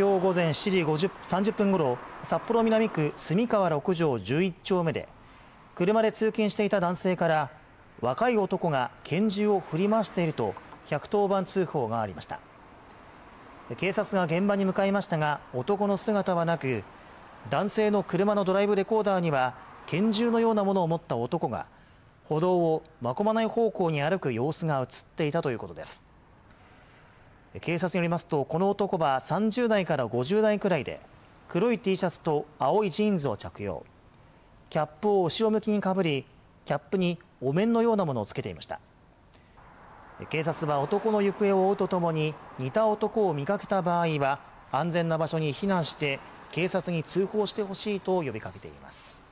今日午前7時50 30分ごろ札幌南区住川6条11丁目で車で通勤していた男性から若い男が拳銃を振り回していると110番通報がありました。警察が現場に向かいましたが男の姿はなく男性の車のドライブレコーダーには拳銃のようなものを持った男が歩道を真駒内方向に歩く様子が映っていたということです。警察によりますとこの男は30代から50代くらいで黒い T シャツと青いジーンズを着用。キャップを後ろ向きにかぶりキャップにお面のようなものをつけていました。警察は男の行方を追うとともに似た男を見かけた場合は安全な場所に避難して警察に通報してほしいと呼びかけています。